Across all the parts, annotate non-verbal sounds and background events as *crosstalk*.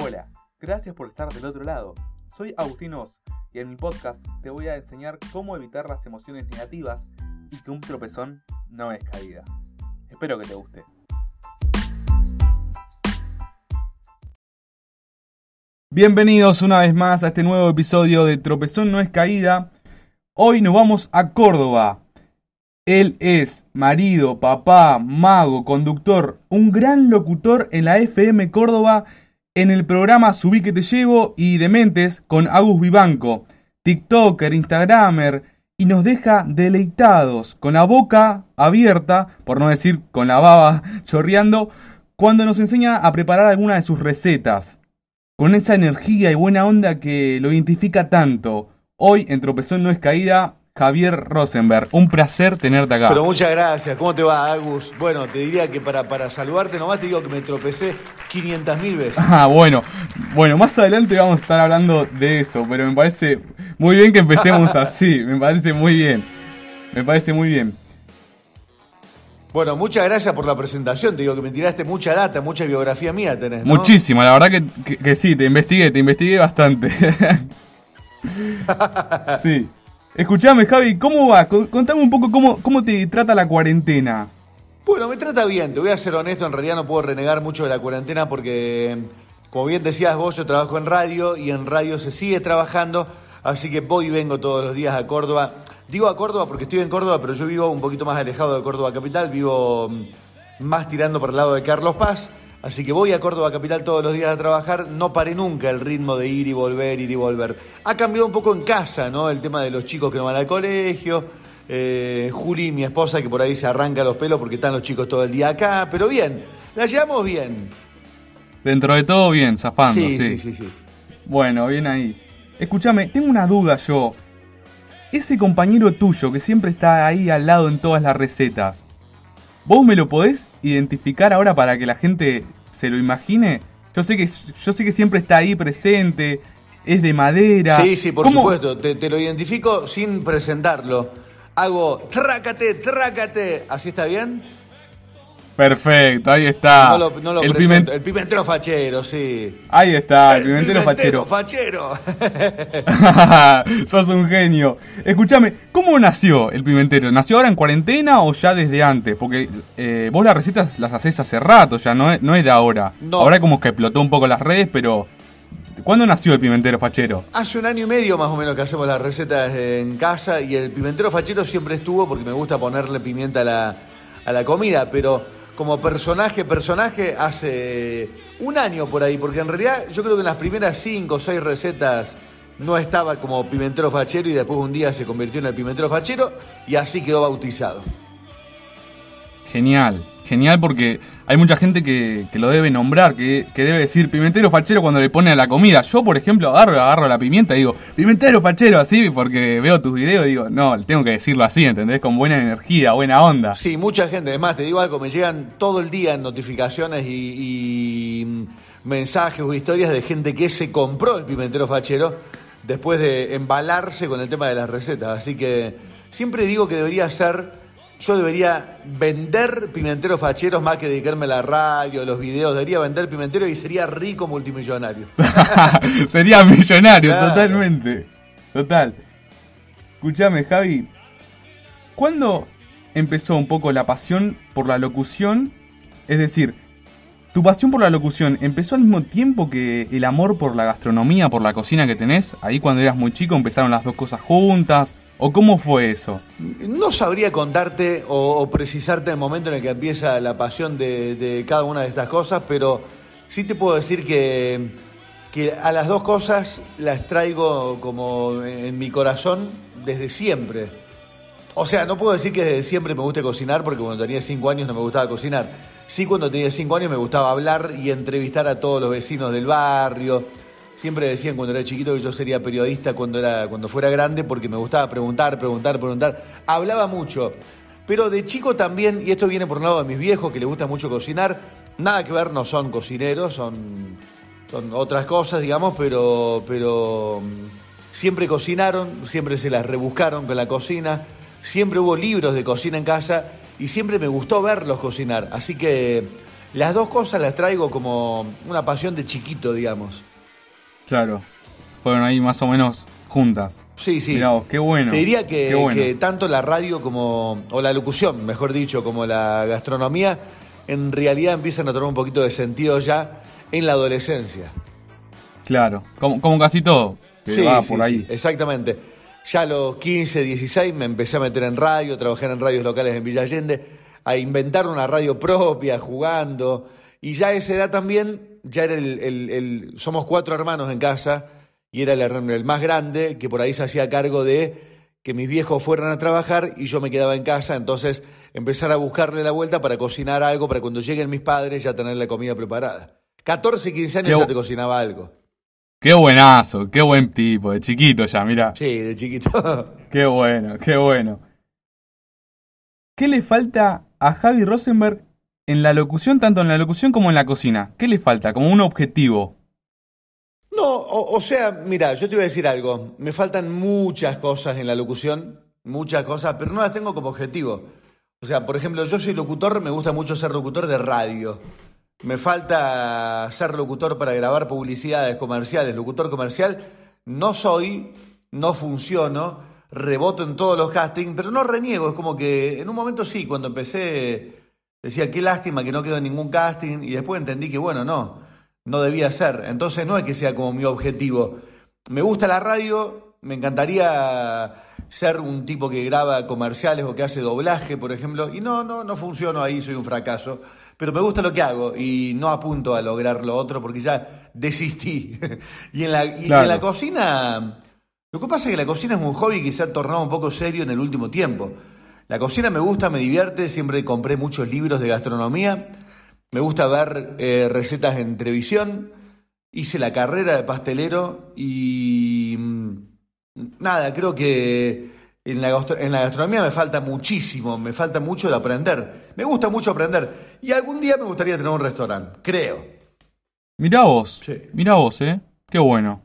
Hola, gracias por estar del otro lado. Soy Agustín Oz y en mi podcast te voy a enseñar cómo evitar las emociones negativas y que un tropezón no es caída. Espero que te guste. Bienvenidos una vez más a este nuevo episodio de Tropezón no es caída. Hoy nos vamos a Córdoba. Él es marido, papá, mago, conductor, un gran locutor en la FM Córdoba en el programa Subí que te llevo y Dementes con Agus Vivanco, TikToker, Instagramer, y nos deja deleitados, con la boca abierta, por no decir con la baba *laughs* chorreando, cuando nos enseña a preparar alguna de sus recetas, con esa energía y buena onda que lo identifica tanto. Hoy en Tropezón no es caída, Javier Rosenberg. Un placer tenerte acá. Pero muchas gracias. ¿Cómo te va, Agus? Bueno, te diría que para, para saludarte nomás te digo que me tropecé 500 mil veces. *laughs* Ah, bueno. Bueno, más adelante vamos a estar hablando de eso, pero me parece muy bien que empecemos *laughs* así. Me parece muy bien. Me parece muy bien. Bueno, muchas gracias por la presentación. Te digo que me tiraste mucha data, mucha biografía mía tenés. ¿no? Muchísima, la verdad que, que sí, te investigué, te investigué bastante. *laughs* sí. Escuchame, Javi, ¿cómo va? Contame un poco cómo, cómo te trata la cuarentena. Bueno, me trata bien, te voy a ser honesto, en realidad no puedo renegar mucho de la cuarentena porque, como bien decías vos, yo trabajo en radio y en radio se sigue trabajando, así que voy y vengo todos los días a Córdoba. Digo a Córdoba porque estoy en Córdoba, pero yo vivo un poquito más alejado de Córdoba Capital, vivo mm, más tirando por el lado de Carlos Paz. Así que voy a Córdoba Capital todos los días a trabajar, no paré nunca el ritmo de ir y volver, ir y volver. Ha cambiado un poco en casa, ¿no? El tema de los chicos que no van al colegio. Eh, Juli, mi esposa, que por ahí se arranca los pelos porque están los chicos todo el día acá, pero bien, la llevamos bien. Dentro de todo bien, zafando. Sí, sí, sí, sí. Bueno, bien ahí. Escúchame, tengo una duda yo. Ese compañero tuyo que siempre está ahí al lado en todas las recetas, ¿Vos me lo podés identificar ahora para que la gente se lo imagine? Yo sé que, yo sé que siempre está ahí presente, es de madera. Sí, sí, por supuesto. Te, te, lo identifico sin presentarlo. Hago trácate, trácate. ¿Así está bien? Perfecto, ahí está. No lo, no lo el, el, pimentero fachero, sí. Ahí está, el, pimentero, pimentero fachero. *laughs* Sos un genio. Escúchame, ¿cómo nació el pimentero? ¿Nació ahora en cuarentena o ya desde antes? Porque eh, vos las recetas las hacés hace rato, ya no es, no de ahora. Ahora como que explotó un poco las redes, pero ¿Cuándo nació el pimentero fachero? Hace un año y medio más o menos que hacemos las recetas en casa y el pimentero fachero siempre estuvo porque me gusta ponerle pimienta a la, a la comida, pero como personaje, personaje, hace un año por ahí, porque en realidad yo creo que en las primeras cinco o seis recetas no estaba como pimentero fachero y después un día se convirtió en el pimentero fachero y así quedó bautizado. Genial, genial porque hay mucha gente que, lo debe nombrar, que, debe decir pimentero fachero cuando le pone a la comida. Yo, por ejemplo, agarro, agarro la pimienta y digo, pimentero fachero, así, porque veo tus videos y digo, no, tengo que decirlo así, ¿entendés? Con buena energía, buena onda. Sí, mucha gente, además, te digo algo, me llegan todo el día notificaciones y, y mensajes o historias de gente que se compró el pimentero fachero después de embalarse con el tema de las recetas. Así que siempre digo que debería ser yo debería vender pimenteros facheros más que dedicarme a la radio, los videos. Debería vender pimenteros y sería rico multimillonario. *laughs* sería millonario, totalmente. Total. Escúchame, Javi. ¿Cuándo empezó un poco la pasión por la locución? Es decir, ¿tu pasión por la locución empezó al mismo tiempo que el amor por la gastronomía, por la cocina que tenés? Ahí cuando eras muy chico empezaron las dos cosas juntas ¿O cómo fue eso? No sabría contarte o, precisarte el momento en el que empieza la pasión de, cada una de estas cosas, pero sí te puedo decir que, que a las dos cosas las traigo como en mi corazón desde siempre. O sea, no puedo decir que desde siempre me guste cocinar, porque cuando tenía cinco años no me gustaba cocinar. Sí, cuando tenía cinco años me gustaba hablar y entrevistar a todos los vecinos del barrio Siempre decían cuando era chiquito que yo sería periodista cuando, era, cuando fuera grande porque me gustaba preguntar, preguntar, preguntar. Hablaba mucho. Pero de chico también, y esto viene por un lado de mis viejos que les gusta mucho cocinar, nada que ver, no son cocineros, son, son otras cosas, digamos, pero, pero mm, siempre cocinaron, siempre se las rebuscaron con la cocina, siempre hubo libros de cocina en casa y siempre me gustó verlos cocinar. Así que las dos cosas las traigo como una pasión de chiquito, digamos. Claro. Fueron ahí más o menos juntas. Sí, sí. Mirá vos, qué bueno. Te diría que, qué bueno. que tanto la radio como, o la locución, mejor dicho, como la gastronomía, en realidad empiezan a tomar un poquito de sentido ya en la adolescencia. Claro, como, como casi todo, que Sí, va sí, por ahí. sí, exactamente. Ya a los 15, 16 me empecé a meter en radio, trabajar en radios locales en Villa Allende, a inventar una radio propia, jugando. Y ya a esa edad también, ya era el, el- el- somos cuatro hermanos en casa, y era el, hermano- el más grande, que por ahí se hacía cargo de que mis viejos fueran a trabajar y yo me quedaba en casa, entonces empezar a buscarle la vuelta para cocinar algo, para cuando lleguen mis padres ya tener la comida preparada. 14, 15 años Qué ya te cocinaba algo. Qué buenazo, qué buen tipo, de chiquito ya, mira. Sí, de chiquito. *laughs* Qué bueno, qué bueno. ¿Qué le falta a Javi Rosenberg en la locución, tanto en la locución como en la cocina? ¿Qué le falta? Como un objetivo. No, o, sea, mira, yo te voy a decir algo. Me faltan muchas cosas en la locución, muchas cosas, pero no las tengo como objetivo. O sea, por ejemplo, yo soy locutor, me gusta mucho ser locutor de radio. Me falta ser locutor para grabar publicidades comerciales, locutor comercial. No soy, no funciono, reboto en todos los castings, pero no reniego. Es como que en un momento sí, cuando empecé decía, qué lástima que no quedó en ningún casting y después entendí que, bueno, no, no debía ser. Entonces no es que sea como mi objetivo. Me gusta la radio, me encantaría ser un tipo que graba comerciales o que hace doblaje, por ejemplo, y no, no, no funciono ahí, soy un fracaso. Pero me gusta lo que hago y no apunto a lograr lo otro porque ya desistí. *laughs* y en la, y Claro. en la cocina, lo que pasa es que la cocina es un hobby que se ha tornado un poco serio en el último tiempo. La cocina me gusta, me divierte, siempre compré muchos libros de gastronomía, me gusta ver eh, recetas en televisión, hice la carrera de pastelero y mm, nada, creo que en la, gastro- en la gastronomía me falta muchísimo, me falta mucho de aprender. Me gusta mucho aprender y algún día me gustaría tener un restaurante, creo. Mirá vos, Sí. mirá vos, ¿eh? Qué bueno.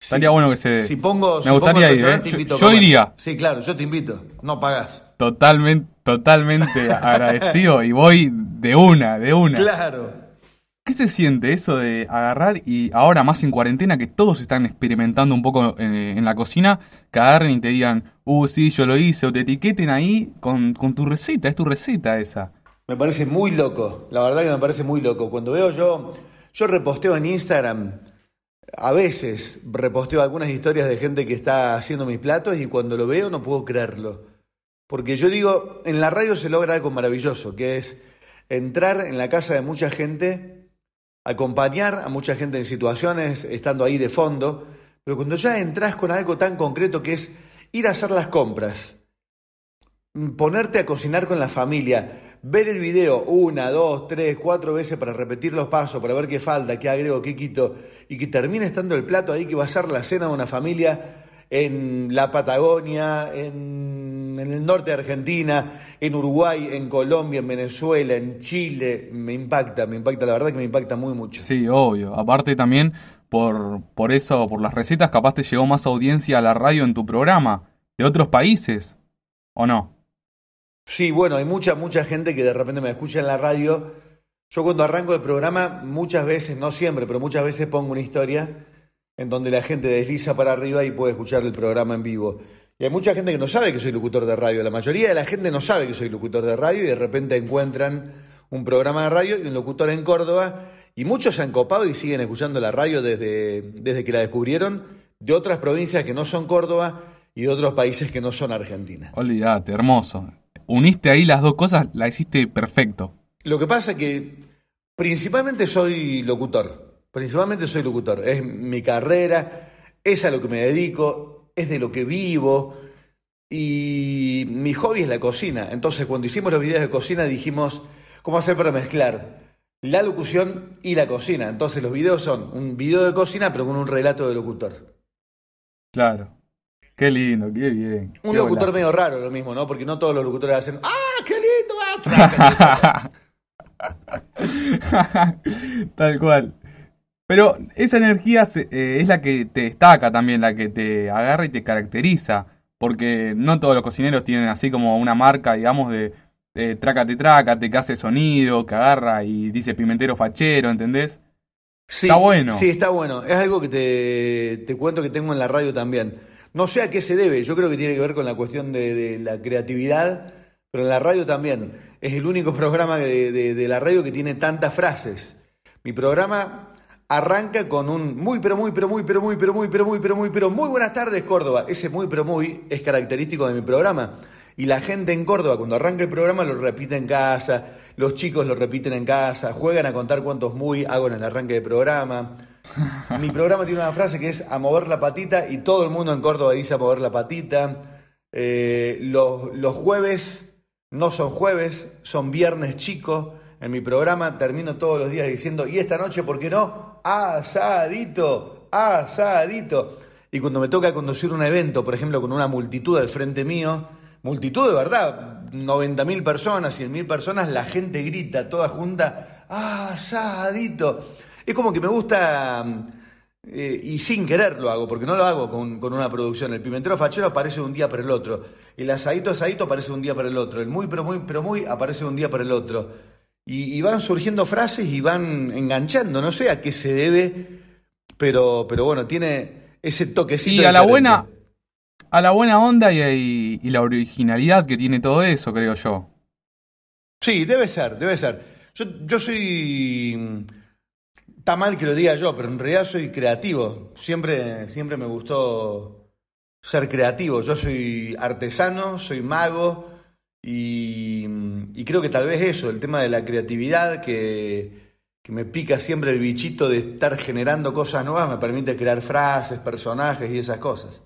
Estaría Si- bueno que se... Si pongo, Me si gustaría ir, ¿eh? Yo- yo iría. Sí, claro, yo te invito, no pagás. Totalmente, totalmente *laughs* agradecido y voy de una, de una. Claro. ¿Qué se siente eso de agarrar y ahora más en cuarentena que todos están experimentando un poco eh, en la cocina, que agarren y te digan, uh, sí, yo lo hice, o te etiqueten ahí con, con tu receta, es tu receta esa. Me parece muy loco, la verdad que me parece muy loco. Cuando veo yo, yo reposteo en Instagram, a veces reposteo algunas historias de gente que está haciendo mis platos y cuando lo veo no puedo creerlo. Porque yo digo, en la radio se logra algo maravilloso, que es entrar en la casa de mucha gente, acompañar a mucha gente en situaciones, estando ahí de fondo, pero cuando ya entras con algo tan concreto que es ir a hacer las compras, ponerte a cocinar con la familia, ver el video una, dos, tres, cuatro veces para repetir los pasos, para ver qué falta, qué agrego, qué quito, y que termine estando el plato ahí que va a ser la cena de una familia en la Patagonia, en, en el norte de Argentina, en Uruguay, en Colombia, en Venezuela, en Chile, me impacta, me impacta, la verdad que me impacta muy mucho. Sí, obvio. Aparte también, por, por eso, por las recetas, capaz te llegó más audiencia a la radio en tu programa, de otros países, ¿o no? Sí, bueno, hay mucha, mucha gente que de repente me escucha en la radio. Yo cuando arranco el programa, muchas veces, no siempre, pero muchas veces pongo una historia en donde la gente desliza para arriba y puede escuchar el programa en vivo. Y hay mucha gente que no sabe que soy locutor de radio. La mayoría de la gente no sabe que soy locutor de radio y de repente encuentran un programa de radio y un locutor en Córdoba. Y muchos se han copado y siguen escuchando la radio desde, desde que la descubrieron de otras provincias que no son Córdoba y de otros países que no son Argentina. Olvídate, hermoso. Uniste ahí las dos cosas, la hiciste perfecto. Lo que pasa es que principalmente soy locutor. Principalmente soy locutor. Es mi carrera, es a lo que me dedico, es de lo que vivo. Y mi hobby es la cocina. Entonces, cuando hicimos los videos de cocina, dijimos, ¿cómo hacer para mezclar la locución y la cocina? Entonces, los videos son un video de cocina, pero con un relato de locutor. Claro. Qué lindo, qué bien. Un Qué locutor golazo. medio raro, lo mismo, ¿no? Porque no todos los locutores hacen, ¡ah, qué lindo! ah!". *laughs* Tal cual. Pero esa energía eh, es la que te destaca también, la que te agarra y te caracteriza. Porque no todos los cocineros tienen así como una marca, digamos, de, eh, trácate, trácate, que hace sonido, que agarra y dice pimentero fachero, ¿entendés? está bueno. Sí, está bueno. Es algo que te, te, cuento que tengo en la radio también. No sé a qué se debe, yo creo que tiene que ver con la cuestión de, la creatividad, pero en la radio también. Es el único *laughs* programa de, la radio que tiene tantas frases. Mi programa arranca con un muy, pero muy, pero muy, pero muy, pero muy, pero muy, pero muy, pero muy buenas tardes, Córdoba. Ese muy, pero muy es característico de mi programa. Y la gente en Córdoba, cuando arranca el programa, lo repite en casa, los chicos lo repiten en casa, juegan a contar cuántos muy hago en el arranque del programa. *laughs* Mi programa tiene una frase que es a mover la patita y todo el mundo en Córdoba dice a mover la patita. Eh, los, jueves no son jueves, son viernes chicos. En mi programa termino todos los días diciendo, y esta noche, ¿por qué no? Asadito, asadito. Y cuando me toca conducir un evento, por ejemplo, con una multitud al frente mío, multitud de verdad, 90.000 personas, 100.000 personas, la gente grita toda junta, asadito. Es como que me gusta, eh, y sin querer lo hago, porque no lo hago con, con, una producción. El pimentero fachero aparece un día para el otro. El asadito asadito aparece un día para el otro. El muy, pero muy, pero muy aparece un día para el otro. Y, van surgiendo frases y van enganchando. No sé a qué se debe, pero, pero bueno, tiene ese toquecito. Y a la buena, a la buena onda y, y, la originalidad que tiene todo eso, creo yo. Sí, debe ser, debe ser. Yo, yo soy. Está mal que lo diga yo, pero en realidad soy creativo. Siempre, siempre me gustó ser creativo. Yo soy artesano, soy mago y, creo que tal vez eso, el tema de la creatividad, que, me pica siempre el bichito de estar generando cosas nuevas, me permite crear frases, personajes y esas cosas.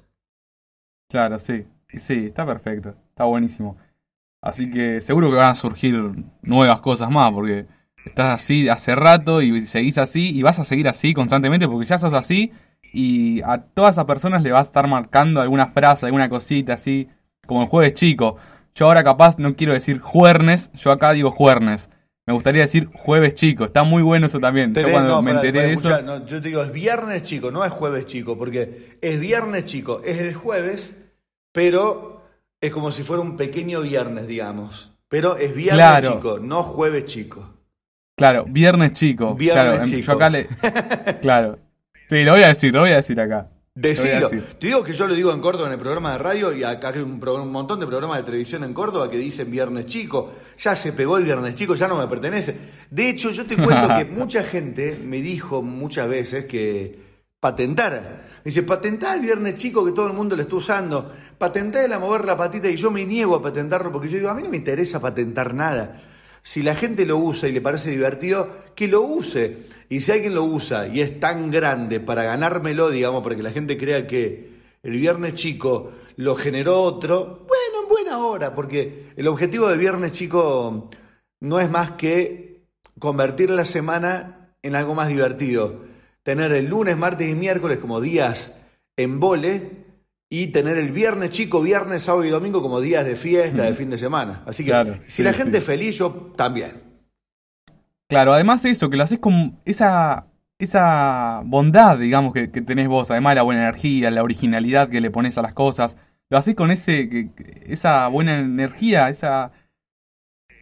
Claro, sí, sí, está perfecto, está buenísimo. Así que seguro que van a surgir nuevas cosas más, porque estás así hace rato y seguís así y vas a seguir así constantemente porque ya sos así y a todas esas personas le vas a estar marcando alguna frase, alguna cosita así, como el jueves chico. Yo ahora capaz no quiero decir juernes, yo acá digo juernes. Me gustaría decir jueves chico, está muy bueno eso también. yo cuando me enteré de eso... yo te digo, es viernes chico, no es jueves chico, porque es viernes chico, es el jueves, pero es como si fuera un pequeño viernes, digamos. Pero es viernes chico, no jueves chico. Claro, viernes chico. Viernes claro, chico. Yo acá le... *laughs* claro. Sí, lo voy a decir, lo voy a decir acá. Decilo. Te digo que yo lo digo en Córdoba en el programa de radio y acá hay un, montón de programas de televisión en Córdoba que dicen Viernes Chico. Ya se pegó el Viernes Chico, ya no me pertenece. De hecho, yo te cuento que *laughs* mucha gente me dijo muchas veces que patentara. Dice, patentar el Viernes Chico que todo el mundo lo está usando. Patentar el a mover la patita y yo me niego a patentarlo porque yo digo, a mí no me interesa patentar nada. Si la gente lo usa y le parece divertido, que lo use. Y si alguien lo usa y es tan grande para ganármelo, digamos, para que la gente crea que el viernes chico lo generó otro, bueno, en buena hora, porque el objetivo de viernes chico no es más que convertir la semana en algo más divertido. Tener el lunes, martes y miércoles como días en vole y tener el viernes chico, viernes, sábado y domingo como días de fiesta, de fin de semana. Así que si la gente es feliz, yo también. Claro, además eso, que lo haces con esa, esa bondad, digamos, que, tenés vos, además la buena energía, la originalidad que le pones a las cosas, lo haces con ese, esa buena energía, esa...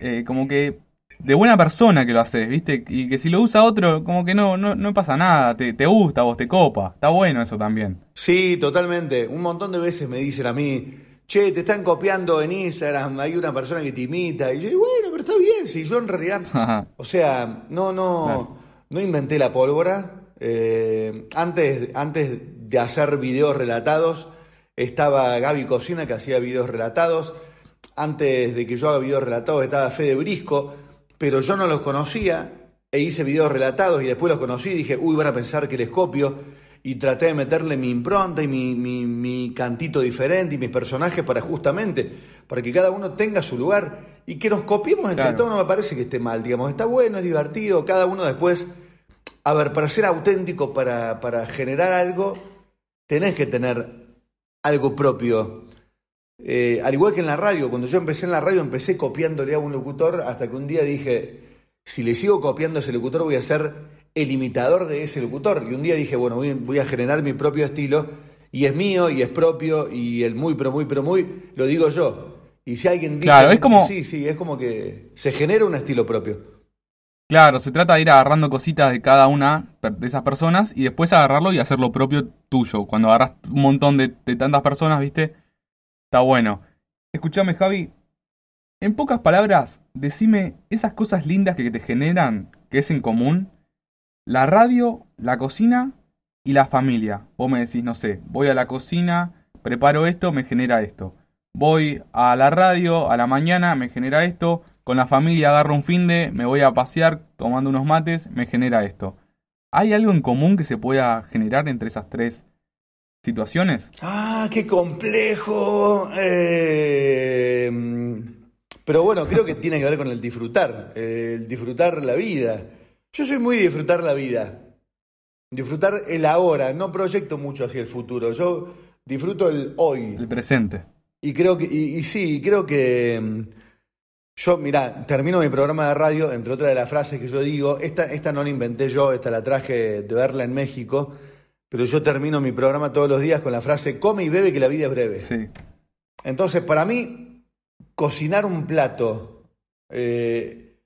Eh, como que de buena persona que lo haces, ¿viste? Y que si lo usa otro, como que no, no, no pasa nada, te, te gusta, vos te copa. Está bueno eso también. Sí, totalmente. Un montón de veces me dicen a mí, che, te están copiando en Instagram, hay una persona que te imita. Y yo bueno, pero está bien, si yo en realidad, *laughs* o sea, no, no, no inventé la pólvora. Eh, antes, antes de hacer videos relatados, estaba Gaby Cocina que hacía videos relatados. Antes de que yo haga videos relatados estaba Fede Brisco pero yo no los conocía e hice videos relatados y después los conocí y dije, uy, van a pensar que les copio y traté de meterle mi impronta y mi, mi, cantito diferente y mis personajes para justamente, para que cada uno tenga su lugar y que nos copiemos entre todos. No me parece que esté mal, digamos, está bueno, es divertido, cada uno después, a ver, para ser auténtico, para, para generar algo, tenés que tener algo propio. Eh, al igual que en la radio, cuando yo empecé en la radio empecé copiándole a un locutor hasta que un día dije, si le sigo copiando a ese locutor voy a ser el imitador de ese locutor. Y un día dije, bueno, voy, a generar mi propio estilo y es mío y es propio y el muy, pero muy, pero muy, lo digo yo. Y si alguien dice. Claro, es como- Sí, sí, es como que se genera un estilo propio. Claro, se trata de ir agarrando cositas de cada una de esas personas y después agarrarlo y hacer lo propio tuyo. Cuando agarras un montón de, de tantas personas, ¿viste? Está bueno. Escúchame, Javi. En pocas palabras, decime esas cosas lindas que te generan, que es en común, la radio, la cocina y la familia. Vos me decís, no sé, voy a la cocina, preparo esto, me genera esto. Voy a la radio, a la mañana, me genera esto. Con la familia agarro un fin de, me voy a pasear tomando unos mates, me genera esto. ¿Hay algo en común que se pueda generar entre esas tres situaciones? Ah, qué complejo. Eh, pero bueno, creo que tiene que ver con el disfrutar, el disfrutar la vida. Yo soy muy de disfrutar la vida, disfrutar el ahora, no proyecto mucho hacia el futuro, yo disfruto el hoy. El presente. Y creo que, y, y sí, creo que yo, mirá, termino mi programa de radio, entre otras de las frases que yo digo, esta, esta no la inventé yo, esta la traje de verla en México, pero yo termino mi programa todos los días con la frase, come y bebe que la vida es breve. Sí. Entonces, para mí, cocinar un plato, eh,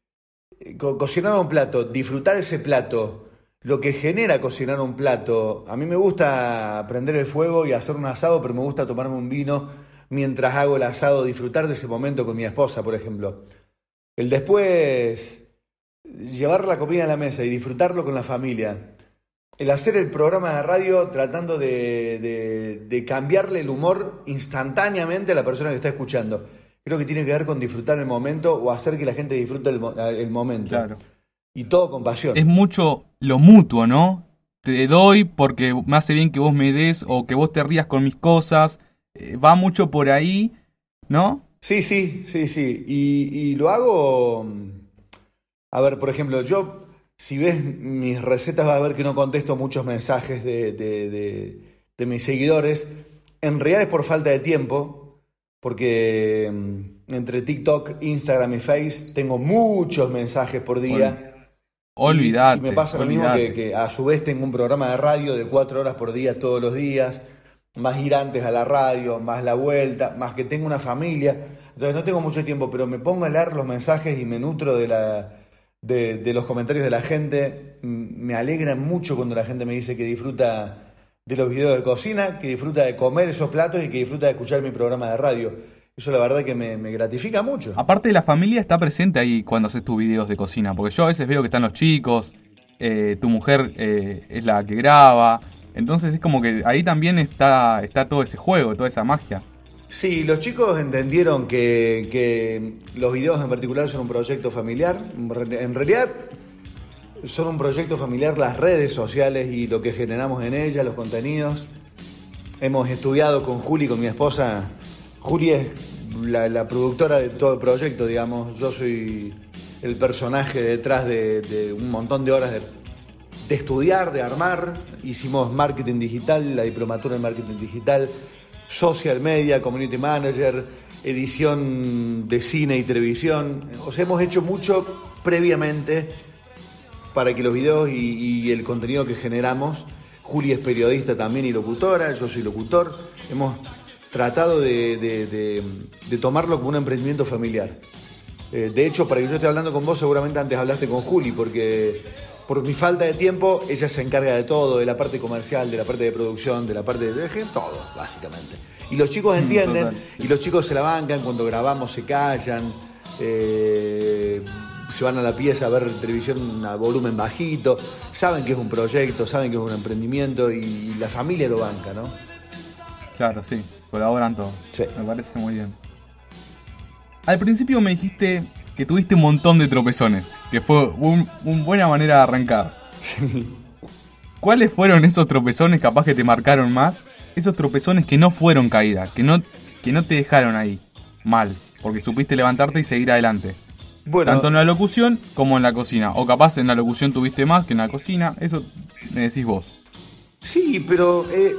co- cocinar un plato, disfrutar ese plato, lo que genera cocinar un plato, a mí me gusta prender el fuego y hacer un asado, pero me gusta tomarme un vino mientras hago el asado, disfrutar de ese momento con mi esposa, por ejemplo. El después, llevar la comida a la mesa y disfrutarlo con la familia. El hacer el programa de radio tratando de, de- de cambiarle el humor instantáneamente a la persona que está escuchando. Creo que tiene que ver con disfrutar el momento o hacer que la gente disfrute el, mo- el momento. Claro. Y todo con pasión. Es mucho lo mutuo, ¿no? Te doy porque me hace bien que vos me des o que vos te rías con mis cosas. Eh, va mucho por ahí, ¿no? Sí, sí, sí, sí. Y, y lo hago. mm, A ver, por ejemplo, yo, si ves mis recetas, vas a ver que no contesto muchos mensajes de, de- de- de mis seguidores. En realidad es por falta de tiempo, porque mm, entre TikTok, Instagram y Face tengo muchos mensajes por día. Olvídate. Y, me pasa lo mismo que a su vez tengo un programa de radio de cuatro horas por día todos los días, más ir antes a la radio, más la vuelta, más que tengo una familia. Entonces no tengo mucho tiempo, pero me pongo a leer los mensajes y me nutro de, la, de, de los comentarios de la gente. Me alegra mucho cuando la gente me dice que disfruta de los videos de cocina, que disfruta de comer esos platos y que disfruta de escuchar mi programa de radio. Eso la verdad que me, me gratifica mucho. Aparte la familia está presente ahí cuando haces tus videos de cocina, porque yo a veces veo que están los chicos, eh, tu mujer eh, es la que graba, entonces es como que ahí también está, está todo ese juego, toda esa magia. Sí, los chicos entendieron que, los videos en particular son un proyecto familiar. En realidad son un proyecto familiar las redes sociales y lo que generamos en ellas, los contenidos. Hemos estudiado con Juli, con mi esposa. Juli es la, la productora de todo el proyecto, digamos. Yo soy el personaje detrás de, de un montón de horas de, de estudiar, de armar. Hicimos marketing digital, la diplomatura en marketing digital, social media, community manager, edición de cine y televisión. O sea, hemos hecho mucho previamente para que los videos y, el contenido que generamos, Juli es periodista también y locutora, yo soy locutor, hemos tratado de tomarlo como un emprendimiento familiar. Eh, de hecho, para que yo esté hablando con vos, seguramente antes hablaste con Juli, porque por mi falta de tiempo, ella se encarga de todo, de la parte comercial, de la parte de producción, de la parte de, todo, básicamente. Y los chicos entienden, total. y los chicos se la bancan, cuando grabamos se callan, eh, se van a la pieza a ver televisión a volumen bajito, saben que es un proyecto, saben que es un emprendimiento y la familia lo banca, ¿no? Claro, sí, colaboran todos. Sí. Me parece muy bien. Al principio me dijiste que tuviste un montón de tropezones, que fue un- una buena manera de arrancar. ¿Cuáles fueron esos tropezones capaz que te marcaron más? Esos tropezones que no fueron caída, que no, que no te dejaron ahí mal, porque supiste levantarte y seguir adelante. Bueno, Tanto en la locución como en la cocina. O capaz en la locución tuviste más que en la cocina. Eso me decís vos. Sí, pero eh,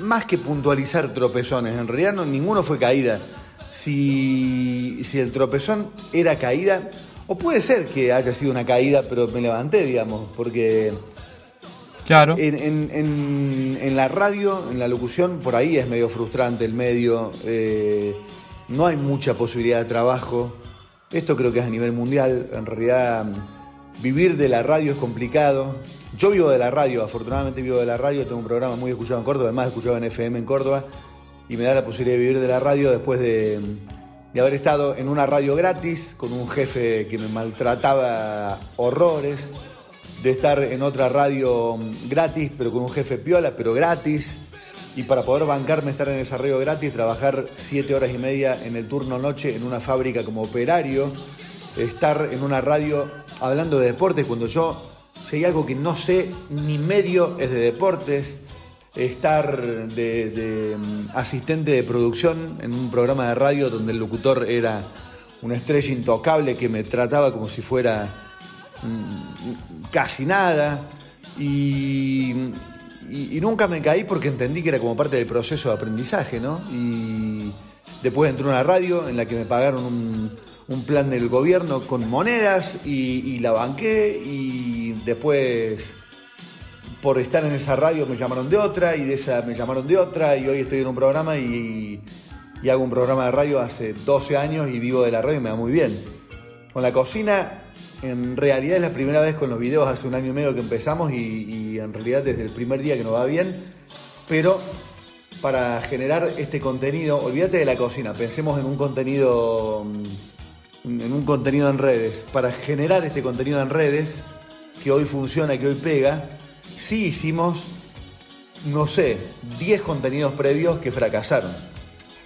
más que puntualizar tropezones, en realidad no, ninguno fue caída. Si, si el tropezón era caída, o puede ser que haya sido una caída, pero me levanté, digamos, porque Claro. en, en- en- en la radio, en la locución, por ahí es medio frustrante el medio. eh, no hay mucha posibilidad de trabajo. Esto creo que es a nivel mundial. En realidad, vivir de la radio es complicado. Yo vivo de la radio, afortunadamente vivo de la radio, tengo un programa muy escuchado en Córdoba, además escuchado en FM en Córdoba, y me da la posibilidad de vivir de la radio después de, de haber estado en una radio gratis, con un jefe que me maltrataba horrores, de estar en otra radio gratis, pero con un jefe piola, pero gratis, y para poder bancarme estar en esa radio gratis, trabajar siete horas y media en el turno noche en una fábrica como operario, estar en una radio hablando de deportes cuando yo, si algo que no sé ni medio es de deportes, estar de, mm, asistente de producción en un programa de radio donde el locutor era una estrella intocable que me trataba como si fuera mm, casi nada y, nunca me caí porque entendí que era como parte del proceso de aprendizaje, ¿no? Y después entré a una radio en la que me pagaron un, un plan del gobierno con monedas y, y la banqué y después por estar en esa radio me llamaron de otra y de esa me llamaron de otra y hoy estoy en un programa y, hago un programa de radio hace 12 años y vivo de la radio y me va muy bien. Con la cocina, en realidad es la primera vez con los videos hace un año y medio que empezamos y, en realidad desde el primer día que nos va bien, pero para generar este contenido, olvídate de la cocina, pensemos en un contenido en un contenido en redes. Para generar este contenido en redes, que hoy funciona, que hoy pega, sí hicimos, no sé, 10 contenidos previos que fracasaron.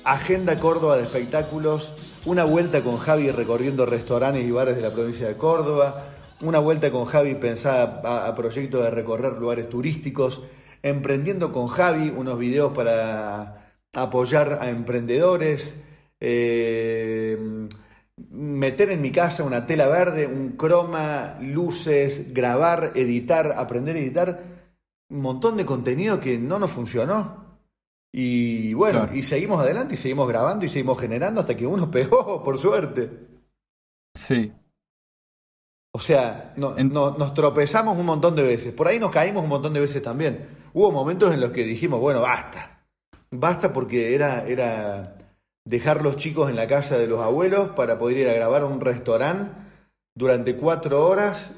Agenda Córdoba de espectáculos, una vuelta con Javi recorriendo restaurantes y bares de la provincia de Córdoba, una vuelta con Javi pensada a, a proyecto de recorrer lugares turísticos, emprendiendo con Javi unos videos para apoyar a emprendedores, eh, meter en mi casa una tela verde, un croma, luces, grabar, editar, aprender a editar, un montón de contenido que no nos funcionó. Y bueno, claro. y seguimos adelante y seguimos grabando y seguimos generando hasta que uno *laughs* pegó, por suerte. Sí. O sea, no, en... no, nos tropezamos un montón de veces. Por ahí nos caímos un montón de veces también. Hubo momentos en los que dijimos, bueno, basta. Basta porque era, era dejar los chicos en la casa de los abuelos para poder ir a grabar a un restaurante durante cuatro horas,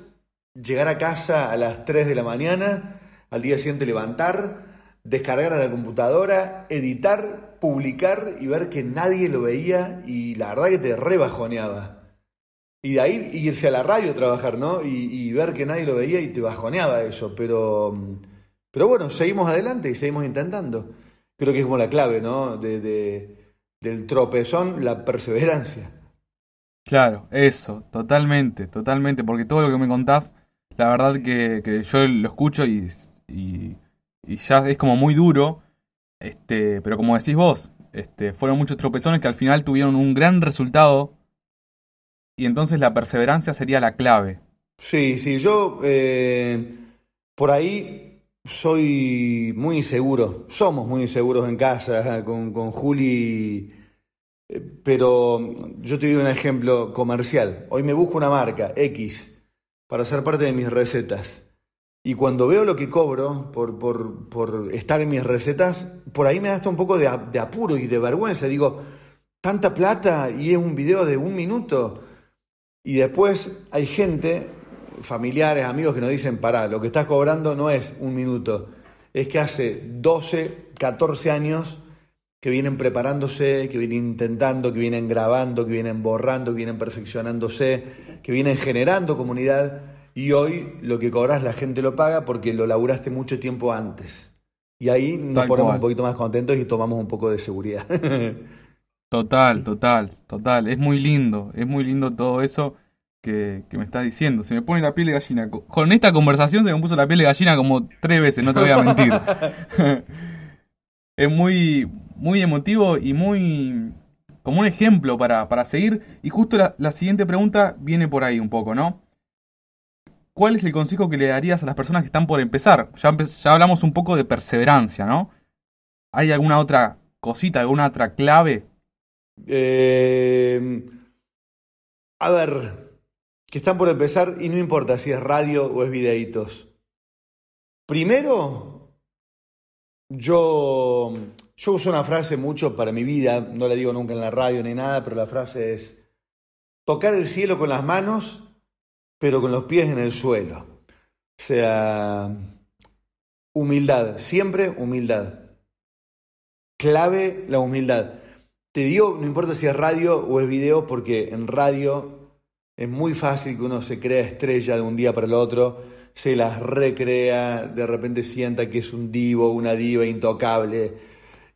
llegar a casa a las 3 de la mañana, al día siguiente levantar, descargar a la computadora, editar, publicar y ver que nadie lo veía y la verdad que te rebajoneaba. Y de ahí irse a la radio a trabajar, ¿no? Y, ver que nadie lo veía y te bajoneaba eso. Pero, pero bueno, seguimos adelante y seguimos intentando. Creo que es como la clave, ¿no? De, del tropezón, la perseverancia. Claro, eso, totalmente, totalmente, porque todo lo que me contás, la verdad que, que yo lo escucho y, y, y, ya es como muy duro, este, pero como decís vos, este, fueron muchos tropezones que al final tuvieron un gran resultado y entonces la perseverancia sería la clave. Sí, sí, yo eh, por ahí soy muy inseguro, somos muy inseguros en casa con, con Juli, eh, pero yo te doy un ejemplo comercial. Hoy me busco una marca X para ser parte de mis recetas. Y cuando veo lo que cobro por, por, por estar en mis recetas, por ahí me da hasta un poco de, de apuro y de vergüenza. Digo, tanta plata y es un video de un minuto. Y después hay gente, familiares, amigos, que nos dicen, pará, lo que estás cobrando no es un minuto, es que hace 12, 14 años que vienen preparándose, que vienen intentando, que vienen grabando, que vienen borrando, que vienen perfeccionándose, que vienen generando comunidad y hoy lo que cobras la gente lo paga porque lo laburaste mucho tiempo antes. Y ahí nos Tal ponemos cual. un poquito más contentos y tomamos un poco de seguridad. *laughs* Total, total, total. Es muy lindo, es muy lindo todo eso que, me estás diciendo. Se me pone la piel de gallina. Con esta conversación se me puso la piel de gallina como tres veces, no te voy a mentir. *laughs* es muy, muy emotivo y muy como un ejemplo para, para seguir. Y justo la, la siguiente pregunta viene por ahí un poco, ¿no? ¿Cuál es el consejo que le darías a las personas que están por empezar? Ya, ya hablamos un poco de perseverancia, ¿no? ¿Hay alguna otra cosita, alguna otra clave eh, a ver, que están por empezar y no importa si es radio o es videitos. Primero, yo, Yo uso una frase mucho para mi vida, no la digo nunca en la radio ni nada, pero la frase es tocar el cielo con las manos, pero con los pies en el suelo. O sea, humildad, siempre humildad. Clave la humildad. Te digo, no importa si es radio o es video, porque en radio es muy fácil que uno se crea estrella de un día para el otro, se las recrea, de repente sienta que es un divo, una diva intocable.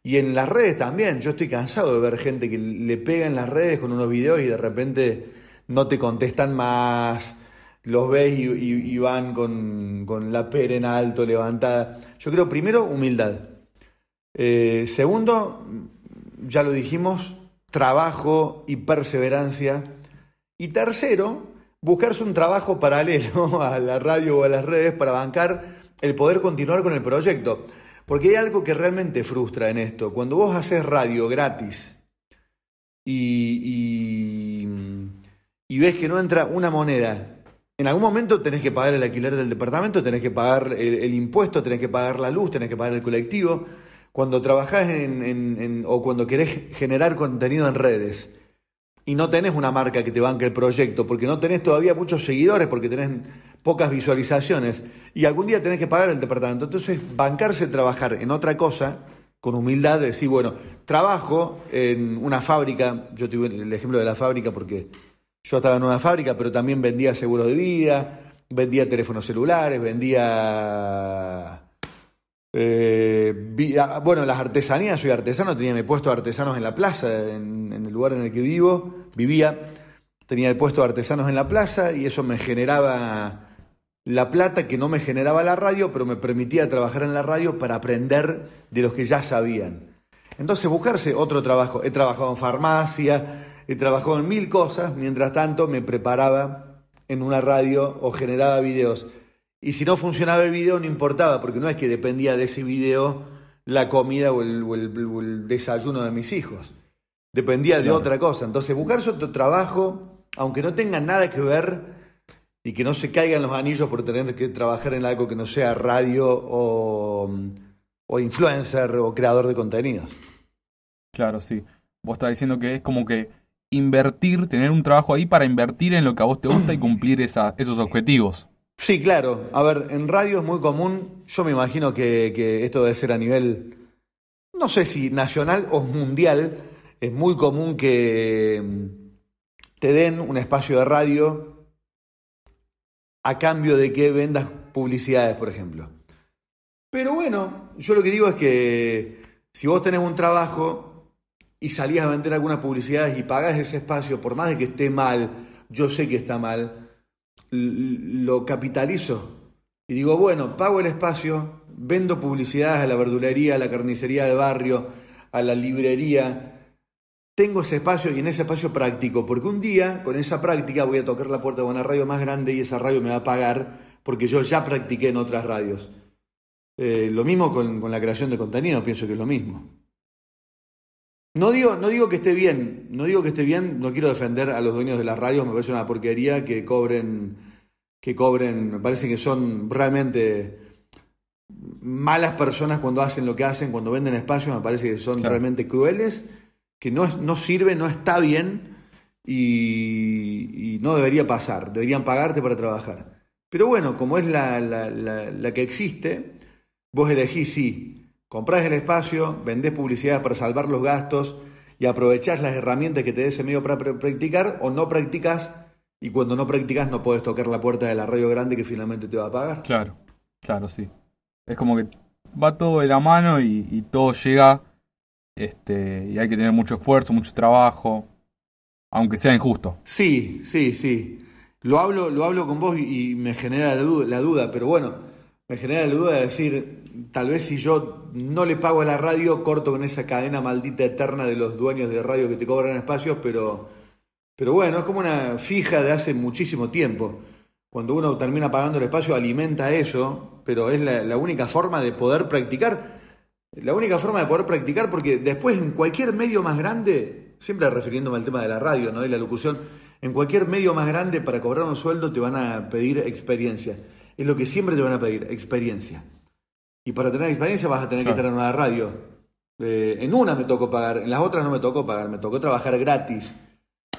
Y en las redes también, yo estoy cansado de ver gente que le pega en las redes con unos videos y de repente no te contestan más, los ves y, van con, con, la pera en alto, levantada. Yo creo, primero, humildad. Eh, segundo, ya lo dijimos, trabajo y perseverancia. Y tercero, buscarse un trabajo paralelo *laughs* a la radio o a las redes para bancar el poder continuar con el proyecto. Porque hay algo que realmente frustra en esto. Cuando vos haces radio gratis y, ves que no entra una moneda, en algún momento tenés que pagar el alquiler del departamento, tenés que pagar el, impuesto, tenés que pagar la luz, tenés que pagar el colectivo cuando trabajás en, o cuando querés generar contenido en redes y no tenés una marca que te banque el proyecto, porque no tenés todavía muchos seguidores, porque tenés pocas visualizaciones, y algún día tenés que pagar el departamento. Entonces, bancarse trabajar en otra cosa, con humildad, decir, bueno, trabajo en una fábrica, yo tuve el ejemplo de la fábrica porque yo estaba en una fábrica, pero también vendía seguros de vida, vendía teléfonos celulares, vendía eh, ah, bueno, las artesanías, soy artesano, tenía mi puesto de artesanos en la plaza, en, el lugar en el que vivo, vivía, tenía el puesto de artesanos en la plaza y eso me generaba la plata que no me generaba la radio, pero me permitía trabajar en la radio para aprender de los que ya sabían. Entonces, buscarse otro trabajo. He trabajado en farmacia, he trabajado en mil cosas, mientras tanto me preparaba en una radio o generaba videos. Y si no funcionaba el video, no importaba, porque no es que dependía de ese video la comida o el, desayuno de mis hijos. Dependía de otra cosa. Entonces, buscarse otro trabajo, aunque no tenga nada que ver y que no se caigan los anillos por tener que trabajar en algo que no sea radio o, o influencer o creador de contenidos. Claro, sí. Vos estás diciendo que es como que invertir, tener un trabajo ahí para invertir en lo que a vos te gusta y cumplir esos objetivos. Sí, claro. A ver, en radio es muy común, yo me imagino que, esto debe ser a nivel, no sé si nacional o mundial, es muy común que mm, te den un espacio de radio a cambio de que vendas publicidades, por ejemplo. Pero bueno, yo lo que digo es que si vos tenés un trabajo y salías a vender algunas publicidades y pagás ese espacio, por más de que esté mal, yo sé que está mal, lo capitalizo y digo, bueno, pago el espacio, vendo publicidades a la verdulería, a la carnicería del barrio, a la librería, tengo ese espacio y en ese espacio practico, porque un día con esa práctica voy a tocar la puerta de una radio más grande y esa radio me va a pagar porque yo ya practiqué en otras radios. Eh, lo mismo con, con la creación de contenido, pienso que es lo mismo. No digo, no digo que esté bien, no digo que esté bien, no quiero defender a los dueños de las radios, me parece una porquería que cobren, que cobren, me parece que son realmente malas personas cuando hacen lo que hacen, cuando venden espacios, me parece que son realmente crueles, que no, no sirve, no está bien y, no debería pasar, deberían pagarte para trabajar. Pero bueno, como es la, la, la que existe, vos elegís sí Comprás el espacio, vendés publicidad para salvar los gastos y aprovechás las herramientas que te dé ese medio para practicar o no practicas y cuando no practicas no puedes tocar la puerta de la radio grande que finalmente te va a pagar. Claro, claro, sí. Es como que va todo de la mano y, todo llega este, y hay que tener mucho esfuerzo, mucho trabajo, aunque sea injusto. Sí, sí, sí. Lo hablo, lo hablo con vos y, me genera la duda, pero bueno, me genera la duda de decir, tal vez si yo no le pago a la radio, corto con esa cadena maldita eterna de los dueños de radio que te cobran espacios, pero, pero bueno, es como una fija de hace muchísimo tiempo. Cuando uno termina pagando el espacio, alimenta eso, pero es la, única forma de poder practicar. La única forma de poder practicar, porque después en cualquier medio más grande, siempre refiriéndome al tema de la radio, ¿no? de la locución, en cualquier medio más grande para cobrar un sueldo te van a pedir experiencia. Es lo que siempre te van a pedir, experiencia. Y para tener experiencia vas a tener que estar en una radio. Eh, en una me tocó pagar, en las otras no me tocó pagar, me tocó trabajar gratis.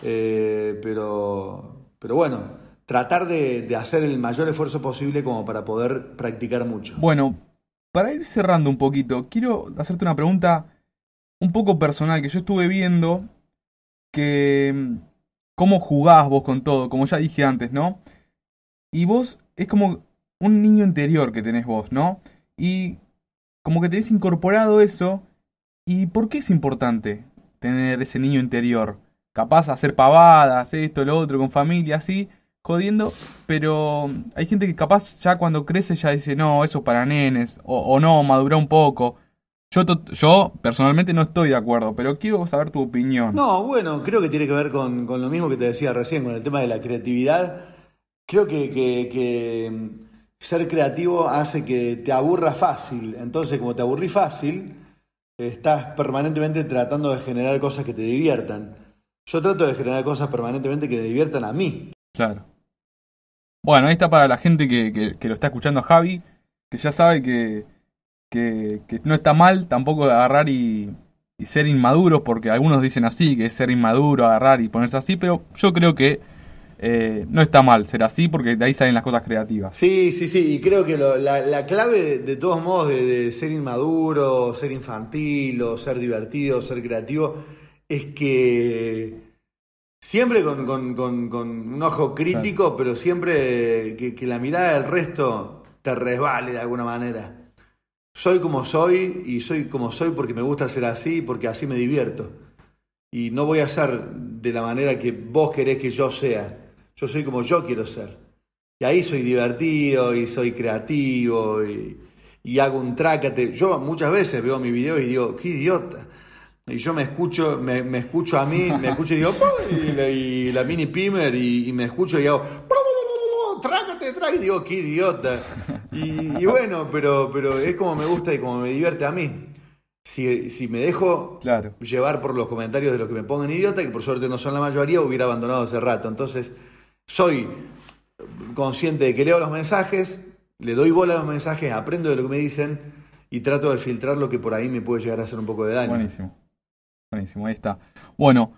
Eh, pero, pero bueno, tratar de, hacer el mayor esfuerzo posible como para poder practicar mucho. Bueno, para ir cerrando un poquito, quiero hacerte una pregunta un poco personal que yo estuve viendo que mm, cómo jugás vos con todo, como ya dije antes, ¿no? Y vos es como un niño interior que tenés vos, ¿no? Y como que tenés incorporado eso. ¿Y por qué es importante tener ese niño interior? Capaz hacer pavadas, esto, lo otro, con familia, así, jodiendo, pero hay gente que capaz ya cuando crece ya dice, no, eso es para nenes, o, o no, madura un poco. Yo, yo personalmente no estoy de acuerdo, pero quiero saber tu opinión. No, bueno, creo que tiene que ver con, con lo mismo que te decía recién, con el tema de la creatividad. Creo que, que, mm, ser creativo hace que te aburra fácil. Entonces, como te aburrí fácil, estás permanentemente tratando de generar cosas que te diviertan. Yo trato de generar cosas permanentemente que me diviertan a mí. Claro. Bueno, ahí está para la gente que, que, que lo está escuchando a Javi, que ya sabe que, que, que no está mal tampoco agarrar y, y, ser inmaduros, porque algunos dicen así, que es ser inmaduro, agarrar y ponerse así, pero yo creo que eh, no está mal ser así, porque de ahí salen las cosas creativas. Sí, sí, sí, y creo que lo, la, la, clave de, de todos modos de, de, ser inmaduro, ser infantil, o ser divertido, ser creativo, es que siempre con, con, con, con un ojo crítico, claro. pero siempre que, que la mirada del resto te resbale de alguna manera soy como soy y soy como soy porque me gusta ser así, porque así me divierto. Y no voy a ser de la manera que vos querés que yo sea. Yo soy como yo quiero ser. Y ahí soy divertido y soy creativo y, y hago un trácate. Yo muchas veces veo mi video y digo, qué idiota. Y yo me escucho, me, me escucho a mí, me escucho y digo, *laughs* y la, y la mini pimer y, y me escucho y hago, trácate, trácate, digo, qué idiota. Y, y, bueno, pero, pero es como me gusta y como me divierte a mí. Si, si me dejo claro. llevar por los comentarios de los que me pongan idiota, que por suerte no son la mayoría, hubiera abandonado hace rato. Entonces, soy consciente de que leo los mensajes, le doy bola a los mensajes, aprendo de lo que me dicen y trato de filtrar lo que por ahí me puede llegar a hacer un poco de daño. Buenísimo. Buenísimo, ahí está. Bueno,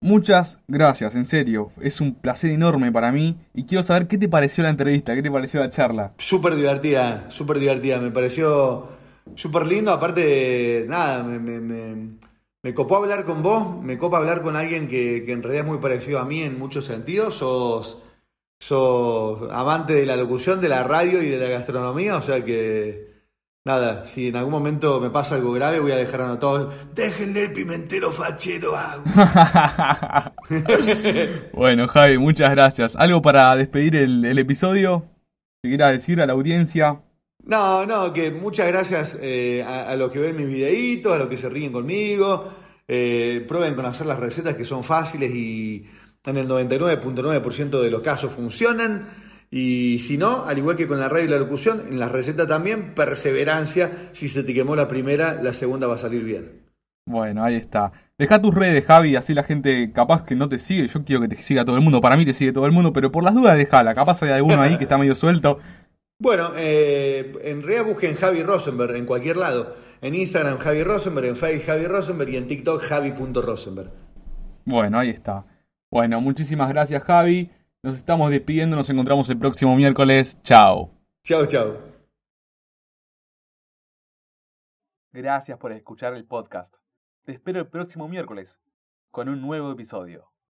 Muchas gracias, en serio. Es un placer enorme para mí. Y quiero saber qué te pareció la entrevista, qué te pareció la charla. Súper divertida, súper divertida. Me pareció súper lindo. Aparte, nada, me, me, me, me, copó hablar con vos. Me copa hablar con alguien que, que, en realidad es muy parecido a mí en muchos sentidos. Sos, sos amante de la locución, de la radio y de la gastronomía. O sea que Nada, si en algún momento me pasa algo grave, voy a dejar anotado. Déjenle el pimentero fachero agua. *laughs* bueno, Javi, muchas gracias. ¿Algo para despedir el, el episodio? ¿Te quieras decir a la audiencia? No, no, que muchas gracias eh, a, a, los que ven mis videitos, a los que se ríen conmigo. Eh, prueben con hacer las recetas que son fáciles y en el 99.9% de los casos funcionan. Y si no, al igual que con la radio y la locución, en la receta también, perseverancia. Si se te quemó la primera, la segunda va a salir bien. Bueno, ahí está. Deja tus redes, Javi, así la gente capaz que no te sigue. Yo quiero que te siga todo el mundo. Para mí te sigue todo el mundo, pero por las dudas déjala. Capaz hay alguno ahí que está medio suelto. *laughs* Bueno, eh, en realidad busquen Javi Rosenberg en cualquier lado. En Instagram Javi Rosenberg, en Facebook Javi Rosenberg y en TikTok Javi.Rosenberg. Bueno, ahí está. Bueno, muchísimas gracias Javi. Nos estamos despidiendo, nos encontramos el próximo miércoles. Chao. Chao, chao. Gracias por escuchar el podcast. Te espero el próximo miércoles con un nuevo episodio.